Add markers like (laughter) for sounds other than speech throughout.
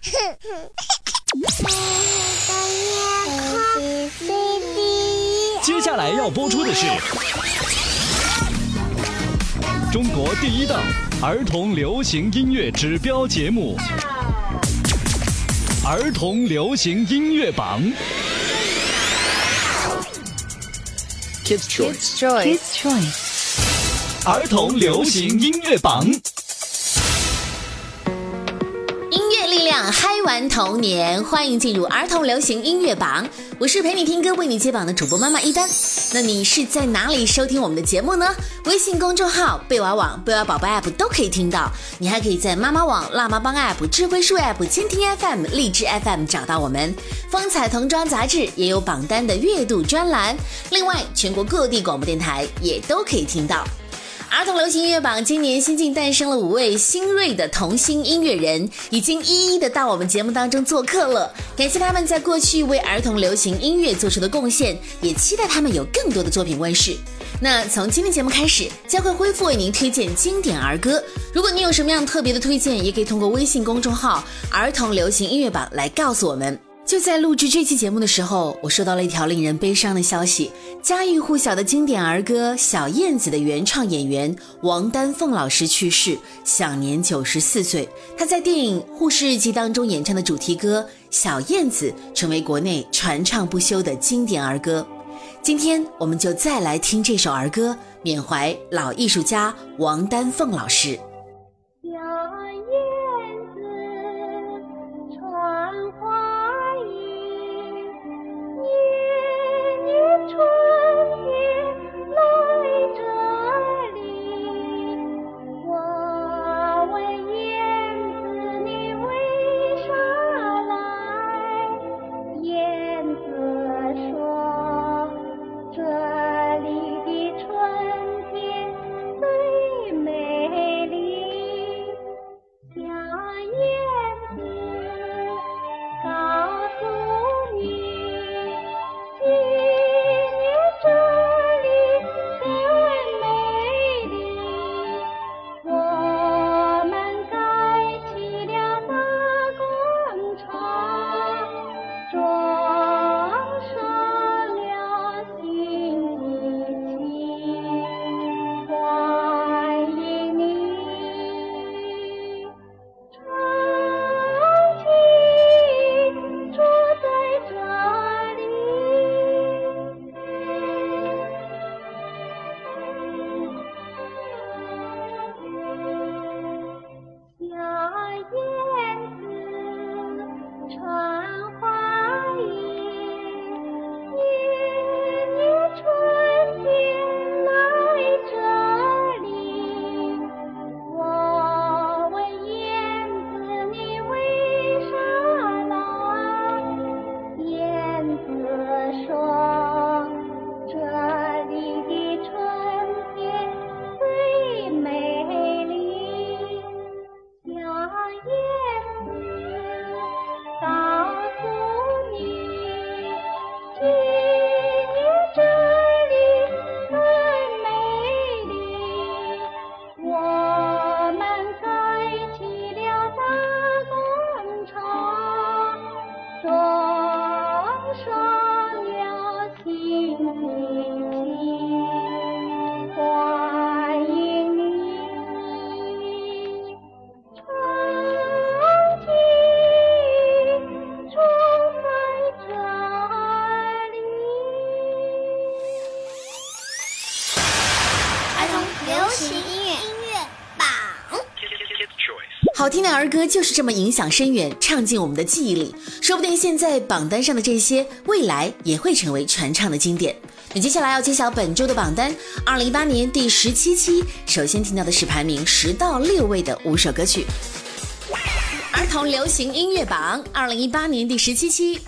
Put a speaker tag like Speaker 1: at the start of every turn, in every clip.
Speaker 1: (laughs) 接下来要播出的是中国第一档儿童流行音乐指标节目《儿童流行音乐榜》。
Speaker 2: Kids
Speaker 3: Choice，Kids Choice，
Speaker 1: 儿童流行音乐榜。
Speaker 4: 玩童年，欢迎进入儿童流行音乐榜。我是陪你听歌、为你接榜的主播妈妈一丹。那你是在哪里收听我们的节目呢？微信公众号、贝娃网、贝娃宝贝 App 都可以听到。你还可以在妈妈网、辣妈帮 App、智慧树 App、蜻蜓 FM、荔枝 FM 找到我们。风采童装杂志也有榜单的阅读专栏。另外，全国各地广播电台也都可以听到。儿童流行音乐榜今年新近诞生了五位新锐的童星音乐人，已经一一的到我们节目当中做客了。感谢他们在过去为儿童流行音乐做出的贡献，也期待他们有更多的作品问世。那从今天节目开始，将会恢复为您推荐经典儿歌。如果你有什么样特别的推荐，也可以通过微信公众号“儿童流行音乐榜”来告诉我们。就在录制这期节目的时候，我收到了一条令人悲伤的消息：家喻户晓的经典儿歌《小燕子》的原唱演员王丹凤老师去世，享年九十四岁。他在电影《护士日记》当中演唱的主题歌《小燕子》成为国内传唱不休的经典儿歌。今天我们就再来听这首儿歌，缅怀老艺术家王丹凤老师。听的儿歌就是这么影响深远，唱进我们的记忆里。说不定现在榜单上的这些，未来也会成为传唱的经典。那接下来要揭晓本周的榜单，二零一八年第十七期，首先听到的是排名十到六位的五首歌曲。儿童流行音乐榜二零一八年第十七期，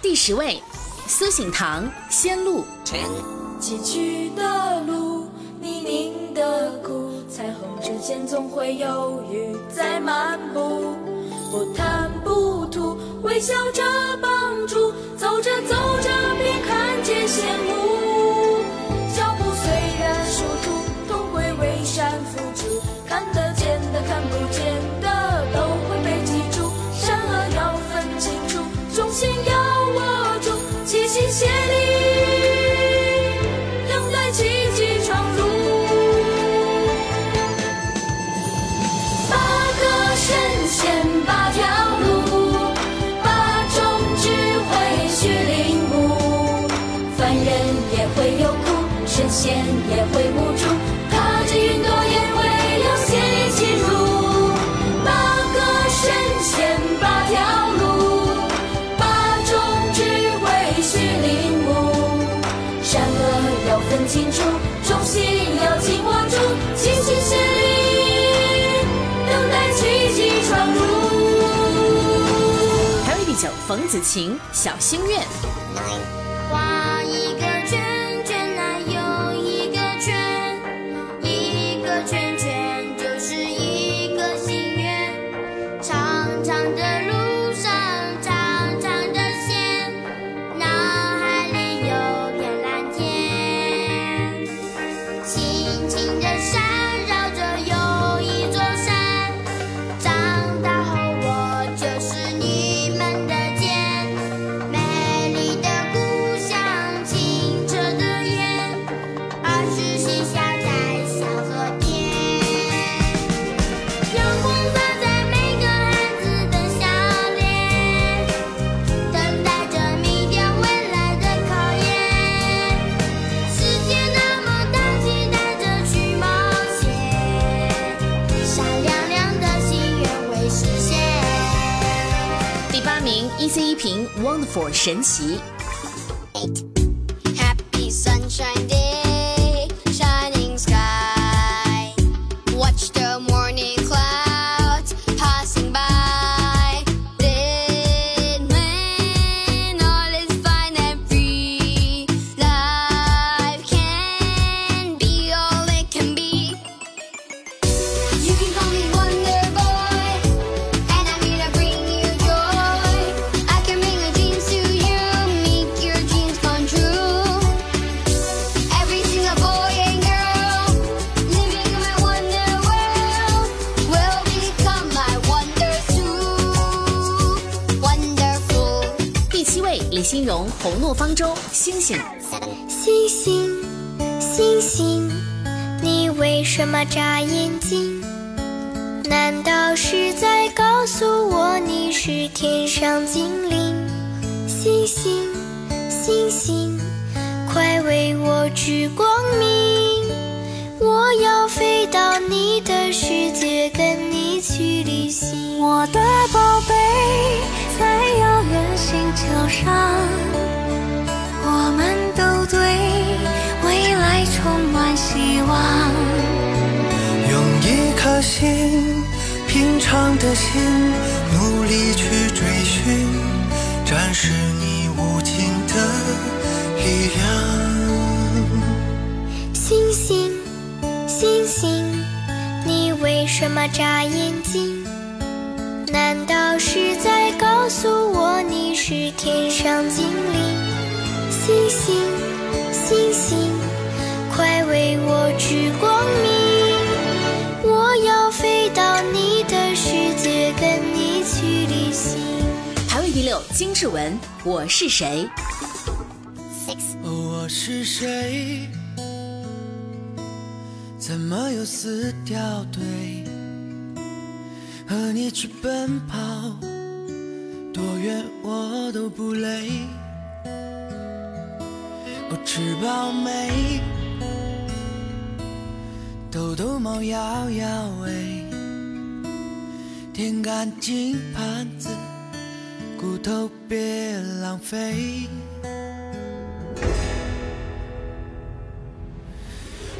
Speaker 4: 第十位，苏醒堂《仙路》。
Speaker 5: 崎岖的路，前总会犹豫在漫步，不贪不图，微笑着帮助，走着走着便看见羡慕。脚步虽然殊途，同归为山付出，看得见的看不见的都会被记
Speaker 6: 住，善恶要分清楚，忠心要握住，齐心协力。子晴《小心愿》。
Speaker 7: 神奇。
Speaker 8: 为什么眨眼睛？难道是在告诉我你是天上精灵？星星，星星，快为我指光明！我要飞到你的世界，跟你去旅行。
Speaker 3: 我的宝贝，在遥远星球上，我们都对未来充满希望。
Speaker 9: 用一颗心，平常的心，努力去追寻，展示你无尽的力量。
Speaker 8: 星星，星星，你为什么眨眼睛？难道是在告诉我你是天上精灵？星星，星星，
Speaker 7: 金志文《我是谁》。
Speaker 9: 我是谁？怎么又撕掉对？和你去奔跑，多远我都不累。我吃饱没？逗逗猫摇摇尾，舔干净盘子，骨头别浪费。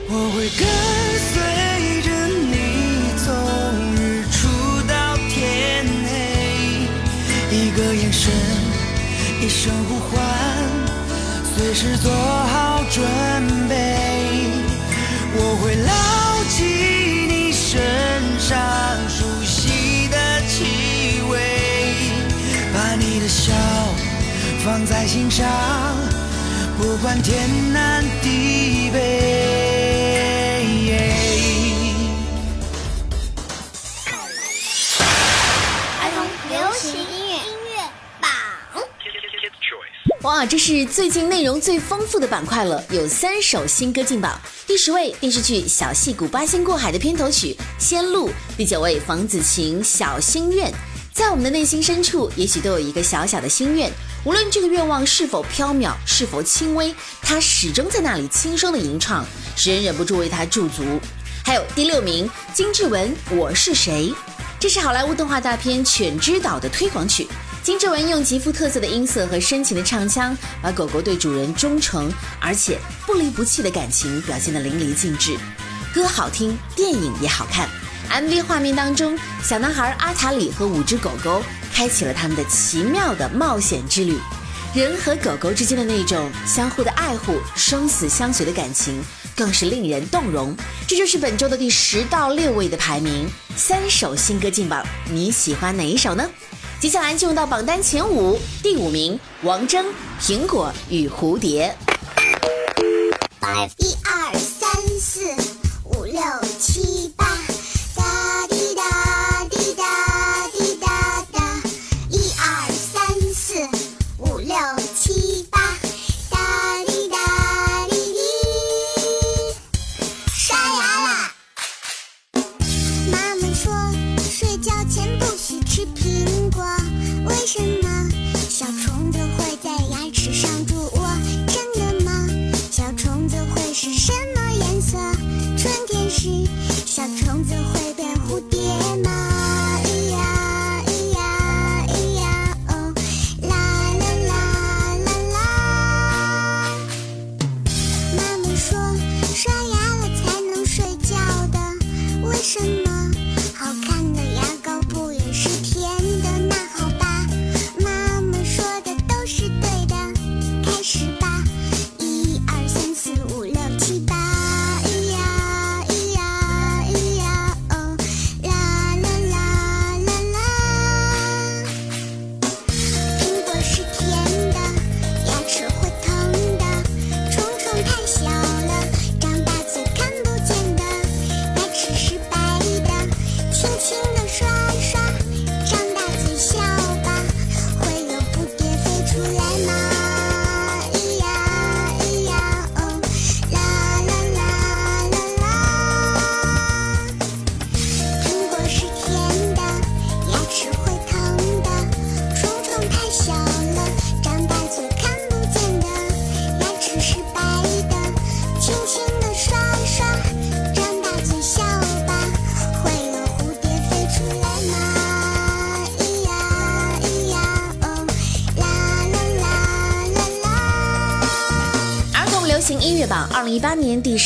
Speaker 9: 我会跟随着你从日出到天黑，一个眼神，一声呼唤，随时做好准备。的笑放在心上。不管天南地北。
Speaker 6: 儿童流行音乐音乐榜。
Speaker 7: 哇，这是最近内容最丰富的板块了，有三首新歌进榜。第十位电视剧《小戏骨八仙过海》的片头曲《仙路》，第九位房子琴《小心愿》。在我们的内心深处，也许都有一个小小的心愿，无论这个愿望是否缥缈，是否轻微，它始终在那里轻声的吟唱，使人忍不住为它驻足。还有第六名，金志文《我是谁》，这是好莱坞动画大片《犬之岛》的推广曲。金志文用极富特色的音色和深情的唱腔，把狗狗对主人忠诚而且不离不弃的感情表现得淋漓尽致。歌好听，电影也好看。MV 画面当中，小男孩阿塔里和五只狗狗开启了他们的奇妙的冒险之旅。人和狗狗之间的那种相互的爱护、生死相随的感情，更是令人动容。这就是本周的第十到六位的排名。三首新歌进榜，你喜欢哪一首呢？接下来进入到榜单前五，第五名，王铮《苹果与
Speaker 10: 蝴蝶》。一二三四五六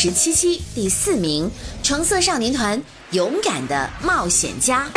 Speaker 7: 十七期第四名，橙色少年团《勇敢的冒险家》。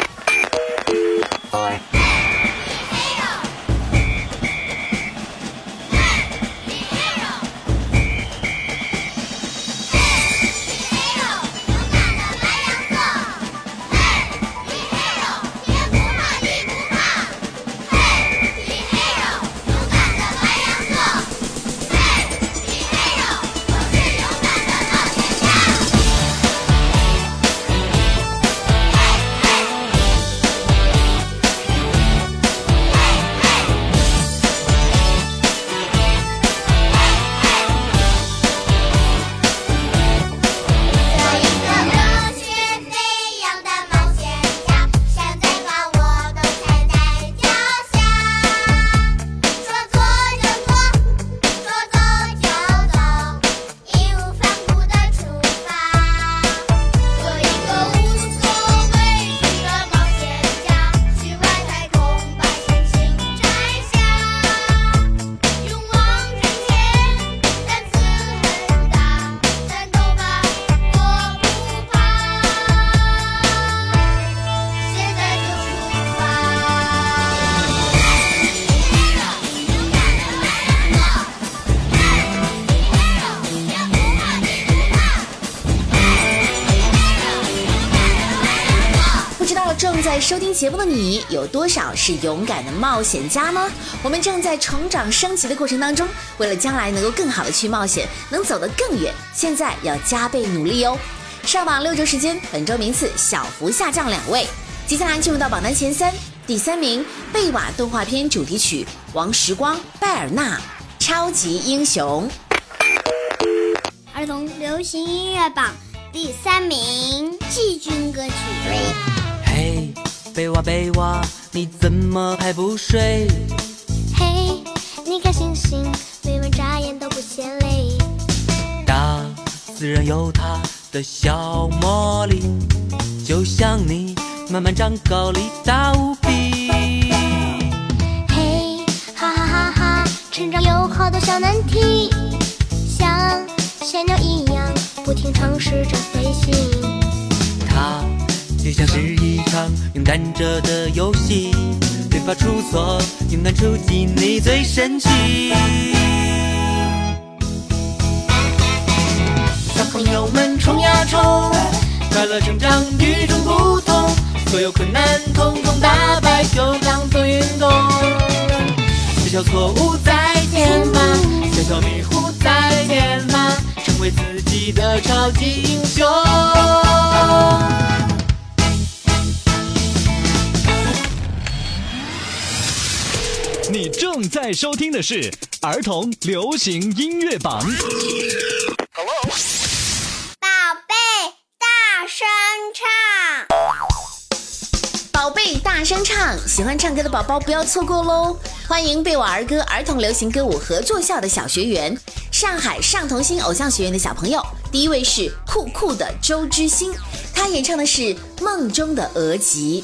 Speaker 7: 你，有多少是勇敢的冒险家呢？我们正在成长升级的过程当中，为了将来能够更好的去冒险，能走得更远，现在要加倍努力哦。上榜六周时间，本周名次小幅下降两位。接下来进入到榜单前三，第三名贝瓦动画片主题曲王时光、拜尔纳《超级英雄》。
Speaker 10: 儿童流行音乐榜第三名，季军歌曲。
Speaker 11: 嘿，贝娃贝娃，你怎么还不睡？
Speaker 10: 嘿，你看星星，每晚眨眼都不嫌累。
Speaker 11: 大自然有它的小魔力，就像你慢慢长高，力大无比。
Speaker 10: 嘿，哈哈哈哈，成长有好多小难题，像小鸟一样不停尝试着飞行。
Speaker 11: 就
Speaker 12: 像是一场勇敢者的游戏，别怕出错，勇敢出击，你最神奇。小朋友们冲呀冲，快乐成长与众不同，所有困难统统打败，就当做运动。小小错误再填满，小小迷糊再填满，成为自己的超级英雄。
Speaker 1: 你正在收听的是儿童流行音乐榜。
Speaker 13: Hello，宝贝，大声唱。
Speaker 6: 宝贝大声唱，喜欢唱歌的宝宝不要错过喽！欢迎贝瓦儿歌儿童流行歌舞合作校的小学员，上海上童星偶像学院的小朋友。第一位是酷酷的周之星，他演唱的是《梦中的额吉》。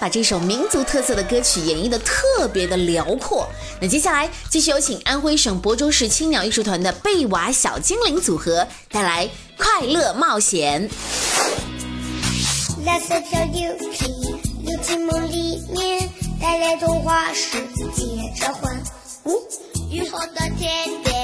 Speaker 6: 把这首民族特色的歌曲演绎的特别的辽阔。那接下来继续有请安徽省亳州市青鸟艺术团的贝瓦小精灵组合带来《快乐冒险》。
Speaker 13: 蓝色小牛皮，游进梦里面，带来童话世界召唤。雨后的天边，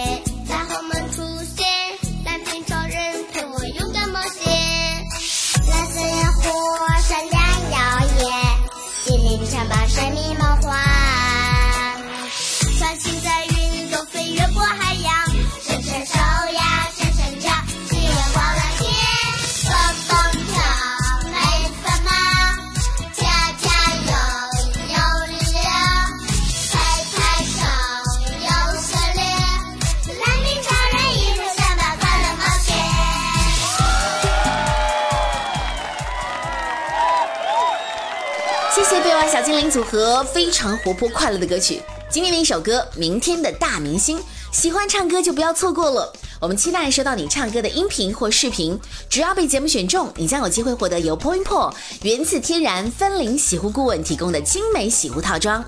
Speaker 6: 组合非常活泼快乐的歌曲。今天的一首歌《明天的大明星》，喜欢唱歌就不要错过了。我们期待收到你唱歌的音频或视频，只要被节目选中，你将有机会获得由 Point Pro 原自天然分龄洗护顾问提供的精美洗护套装。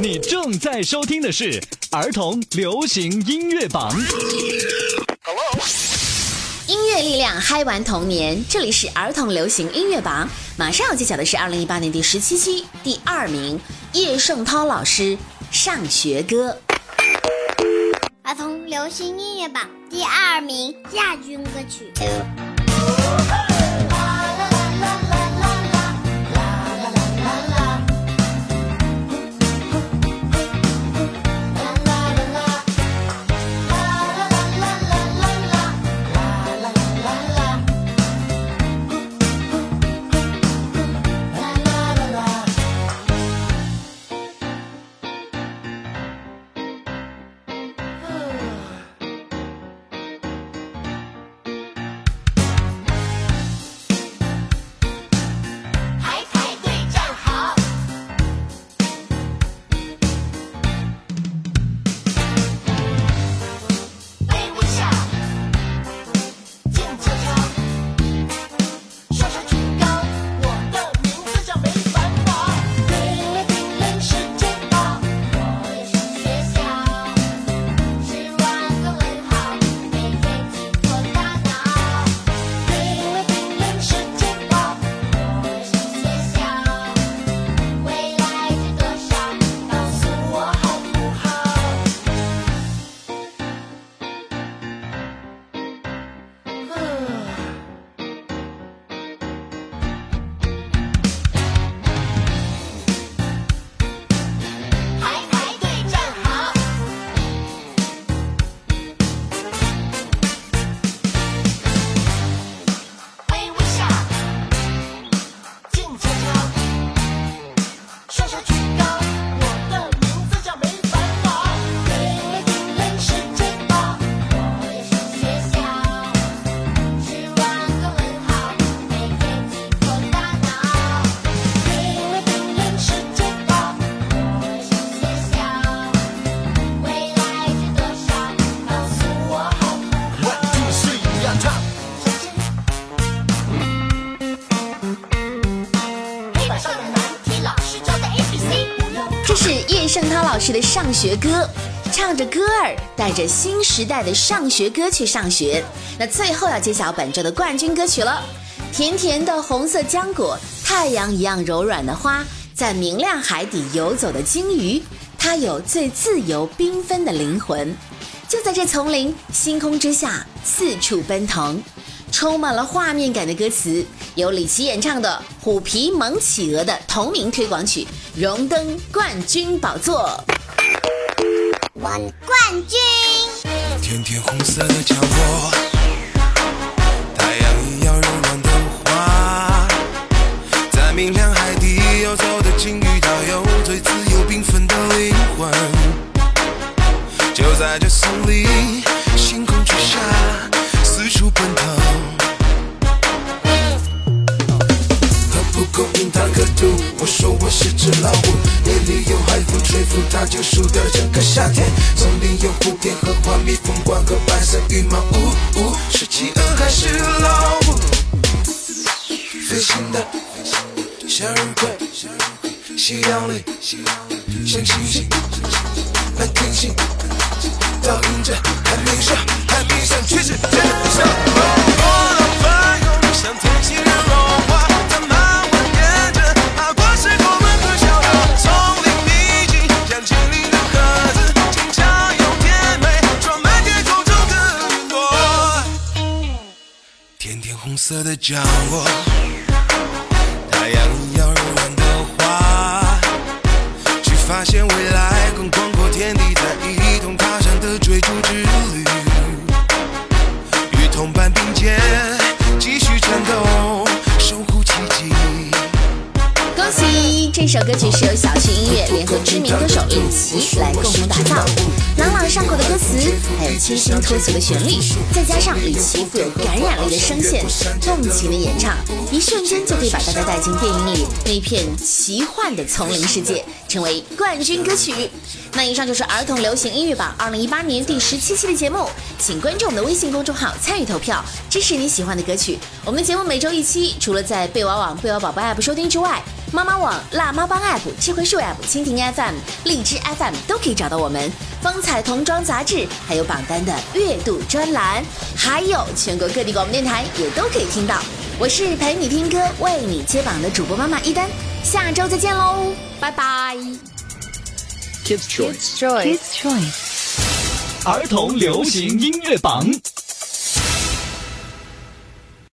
Speaker 1: 你正在收听的是儿童流行音乐榜。
Speaker 6: 音乐力量嗨玩童年，这里是儿童流行音乐榜。马上要揭晓的是二零一八年第十七期第二名叶圣涛老师《上学歌》。
Speaker 13: 儿童流行音乐榜第二名亚军歌曲。
Speaker 7: 的上学歌，唱着歌儿，带着新时代的上学歌去上学。那最后要揭晓本周的冠军歌曲了，甜甜的红色浆果，太阳一样柔软的花，在明亮海底游走的鲸鱼，它有最自由缤纷的灵魂。就在这丛林、星空之下，四处奔腾，充满了画面感的歌词，由李琦演唱的《虎皮蒙企鹅》的同名推广曲荣登冠军宝座。
Speaker 10: 冠军。
Speaker 11: 甜甜红色的浆果，太阳一样柔软的花，在明亮海底游走的鲸鱼，它有最自由缤纷的灵魂。就在这森林，星空之下，四处奔腾。够硬，它可毒。我说我是只老虎，夜里有海风吹拂，它就输掉了整个夏天。丛林有蝴蝶和花蜜蜂馆和白色羽毛，呜呜，是企鹅还是老虎？飞行的向日葵，夕阳里像星星，难听信，倒映着海面上，海面上红色的浆果，太阳一样柔软的花，去发现未来更广阔天地，在一同踏上的追逐之旅，与同伴并肩，继续战斗，守护奇迹。
Speaker 7: 恭喜！这首歌曲是由小群音乐联合知名歌手李琦来共同打造，朗朗上口的歌词，还有清新脱俗的旋律，再加上李琦富有的声线，动情的演唱，一瞬间就可以把大家带进电影里那片奇幻的丛林世界，成为冠军歌曲。那以上就是儿童流行音乐榜二零一八年第十七期的节目，请关注我们的微信公众号参与投票，支持你喜欢的歌曲。我们的节目每周一期，除了在贝瓦网、贝瓦宝宝 App 收听之外，妈妈网、辣妈帮 App、智慧树 App、蜻蜓 FM、荔枝 FM 都可以找到我们。风采童装杂志，还有榜单的月度专栏，还有全国各地广播电台也都可以听到。我是陪你听歌、为你接榜的主播妈妈一丹，下周再见喽，拜拜。
Speaker 2: Kids' Choice.
Speaker 3: Kids' Choice.
Speaker 1: 儿童流行音乐榜。